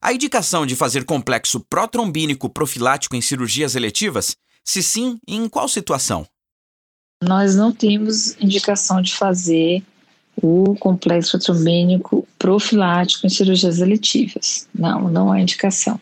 A indicação de fazer complexo protrombínico profilático em cirurgias eletivas? Se sim, em qual situação? Nós não temos indicação de fazer o complexo protrombínico profilático em cirurgias eletivas. Não, não há indicação.